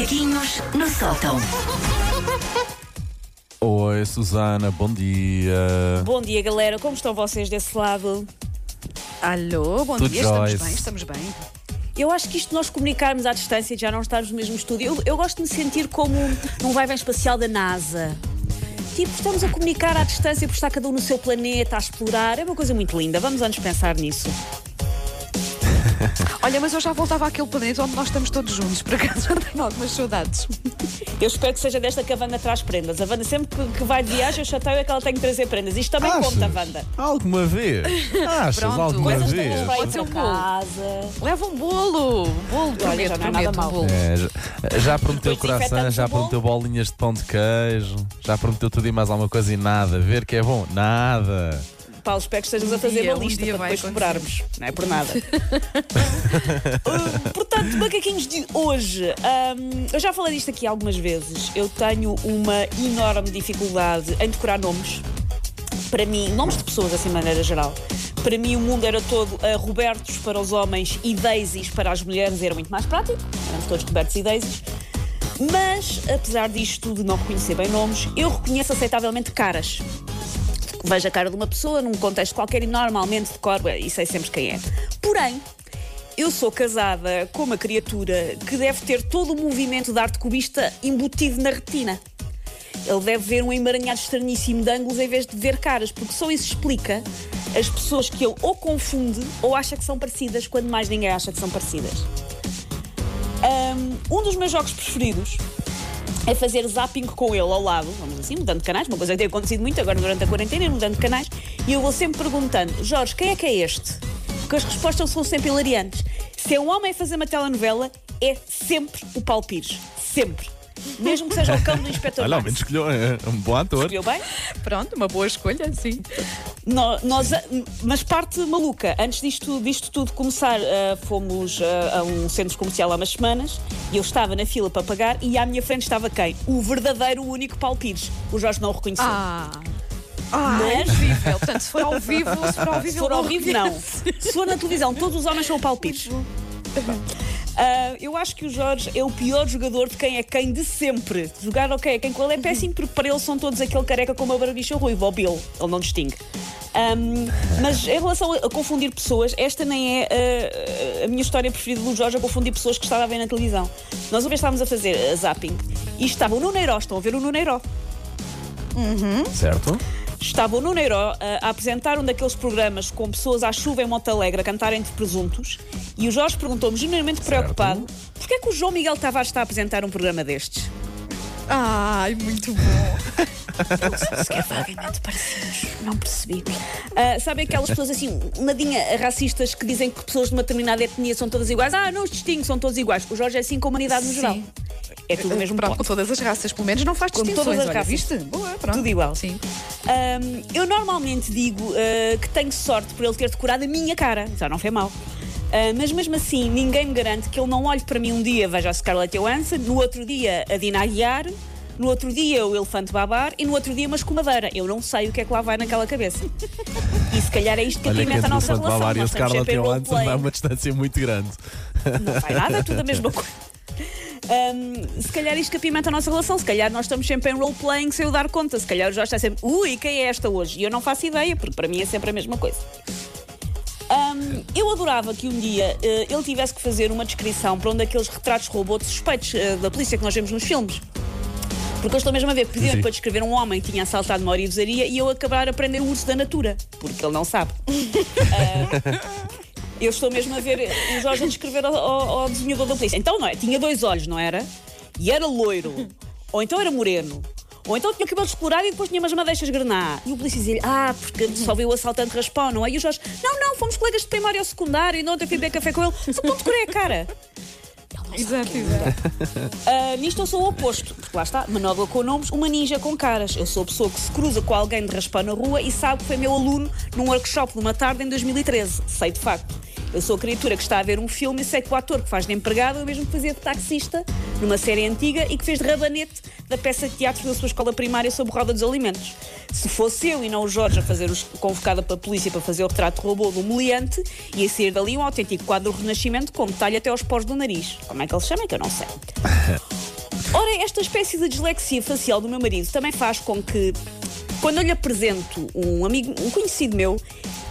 Macaquinhos no sótão. Oi, Susana, bom dia. Bom dia, galera. Como estão vocês desse lado? Alô, bom Tudo dia, jóis. estamos bem, estamos bem. Eu acho que isto de nós comunicarmos à distância e de já não estarmos no mesmo estúdio, eu, eu gosto de me sentir como num vai-vem espacial da NASA. Tipo, estamos a comunicar à distância por estar cada um no seu planeta, a explorar. É uma coisa muito linda. Vamos antes pensar nisso. Olha, mas eu já voltava àquele planeta onde nós estamos todos juntos, por acaso já tenho algumas saudades. Eu espero que seja desta que a Wanda traz prendas. A Wanda sempre que, que vai de viagem, eu chateio é que ela tem que trazer prendas. Isto também Achas? conta, Wanda. Alguma vez? Achas Pronto, alguma Coisas vez? para ir Pode ser para um bolo. casa. Leva um bolo, um bolo, prometo, já não é nada um bolo. É, já, já prometeu coração, já o bolo. prometeu bolinhas de pão de queijo, já prometeu tudo e mais alguma coisa e nada. Ver que é bom? Nada. Paulo, espero que estejas a fazer dia, uma um lista dia para depois acontecer. cobrarmos. Não é por nada. Uh, portanto, macaquinhos de hoje. hum, eu já falei disto aqui algumas vezes. Eu tenho uma enorme dificuldade em decorar nomes. Para mim, nomes de pessoas, assim de maneira geral. Para mim, o mundo era todo uh, Robertos para os homens e Daisies para as mulheres. Era muito mais prático. Éramos todos Robertos e Daisies. Mas, apesar disto de não reconhecer bem nomes, eu reconheço aceitavelmente caras vejo a cara de uma pessoa num contexto qualquer e normalmente decoro e sei sempre quem é. Porém, eu sou casada com uma criatura que deve ter todo o movimento da arte cubista embutido na retina. Ele deve ver um emaranhado estranhíssimo de ângulos em vez de ver caras, porque só isso explica as pessoas que ele ou confunde ou acha que são parecidas, quando mais ninguém acha que são parecidas. Um dos meus jogos preferidos é fazer zapping com ele ao lado, vamos assim, mudando de canais, uma coisa que tem acontecido muito agora durante a quarentena, ir mudando de canais, e eu vou sempre perguntando, Jorge, quem é que é este? Porque as respostas são sempre hilariantes. Se é um homem a fazer uma telenovela, é sempre o Paulo Pires. Sempre. Mesmo que seja o cão do Inspector Olha, ao menos escolheu é um bom ator. Escolheu bem? Pronto, uma boa escolha, sim. No- nós, mas parte maluca, antes disto, disto tudo começar, ah, fomos ah, a um centro comercial há umas semanas e eu estava na fila para pagar e à minha frente estava quem? O verdadeiro, único Paulo Pires. O Jorge não o reconheceu. Ah. Ah, Mas- é. Portanto, se for ao vivo, se for ao vivo, Se for ao vivo, não. Se for na televisão, todos os homens são o Paulo Pires. Ah, eu acho que o Jorge é o pior jogador de quem é quem de sempre. Jogar ok, quem com ele é péssimo, porque para ele são todos aquele careca com uma barbicha ruiva, ou Bill, ele não distingue. Ahm, mas em relação a, a confundir pessoas, esta nem é ah, a minha história preferida do Jorge a confundir pessoas que estava a ver na televisão. Nós uma vez estávamos a fazer ah, zapping e estava o Nuneiro, estão a ver o Nuneiro. Certo? Estava o Nuno Herói a apresentar um daqueles programas com pessoas à chuva em Montalegre a cantarem de presuntos e o Jorge perguntou-me, genuinamente preocupado, porquê é que o João Miguel Tavares está a apresentar um programa destes? Ai, muito bom. Se é vagamente parecidos, não percebi. Ah, sabem aquelas pessoas assim, nadinha racistas que dizem que pessoas de uma determinada etnia são todas iguais? Ah, não os distingo, são todos iguais. O Jorge é assim com a humanidade no Sim. geral. É tudo o mesmo Pronto, com todas as raças, pelo menos não faz Com distinções. todas as olha, raças. Viste? Boa, pronto. Tudo igual. Sim. Ahm, eu normalmente digo ah, que tenho sorte por ele ter decorado a minha cara. Já não foi mal. Ah, mas mesmo assim, ninguém me garante que ele não olhe para mim um dia, veja a Scarlett Johansson, no outro dia a Dina Aguiar, no outro dia o Elefante Babar e no outro dia uma escumadeira. Eu não sei o que é que lá vai naquela cabeça. E se calhar é isto que entre a o nossa relação. Bavar e a Scarlett Johansson há uma distância muito grande. Não vai nada, é tudo a mesma coisa. Ahm, se calhar isto que apimenta a nossa relação, se calhar nós estamos sempre em role-playing sem eu dar conta. Se calhar o Jorge está sempre, ui, quem é esta hoje? E eu não faço ideia, porque para mim é sempre a mesma coisa. Ahm, eu adorava que um dia eh, ele tivesse que fazer uma descrição para um daqueles retratos robô de suspeitos eh, da polícia que nós vemos nos filmes. Porque eu estou mesmo a ver, pediram para descrever um homem que tinha assaltado uma orivesaria e eu acabar a aprender o urso da natura, porque ele não sabe. Eu estou mesmo a ver o Jorge a descrever ao, ao- desenhador da polícia. Então não é? Tinha dois olhos, não era? E era loiro. Ou então era moreno. Ou então tinha o cabelo explorado e depois tinha umas madeixas grená. E o polícia dizia Ah, porque só viu o assaltante raspão, não é? E o Jorge Não, não, fomos colegas de primário ou secundário e não ontem fui beber café com ele. Só não decorei a cara. Exato, exato. Ah, nisto eu sou o oposto, porque lá está, manobra com nomes, uma ninja com caras. Eu sou a pessoa que se cruza com alguém de raspão na rua e sabe que foi meu aluno num workshop de uma tarde em 2013. Sei de facto. Eu sou a criatura que está a ver um filme e sei que o ator que faz de empregado é o mesmo que fazia de taxista numa série antiga e que fez de rabanete da peça de teatro da sua escola primária sobre roda dos alimentos. Se fosse eu e não o Jorge a fazer os, convocada pela polícia para fazer o retrato robô do meliante, ia sair dali um autêntico quadro do Renascimento com detalhe até aos pós do nariz. Como é que ele se chama? Que eu não sei. Ora, esta espécie de dislexia facial do meu marido também faz com que, quando eu lhe apresento um amigo, um conhecido meu,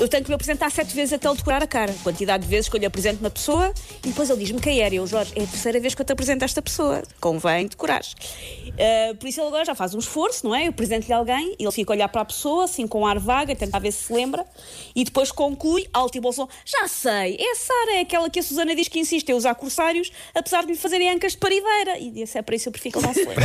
eu tenho que me apresentar sete vezes até ele decorar a cara. Quantidade de vezes que eu lhe apresento uma pessoa e depois ele diz-me quem era. Eu, Jorge, é a terceira vez que eu te apresento esta pessoa. Convém decorar. Uh, por isso ele agora já faz um esforço, não é? Eu apresento-lhe alguém, ele fica a olhar para a pessoa, assim com um ar vaga, tentar ver se se lembra, e depois conclui, alto e bom som, já sei, é a Sara, é aquela que a Susana diz que insiste em usar corsários, apesar de lhe fazerem ancas de parideira. E disse, é para isso eu prefiro que ele não se lembre.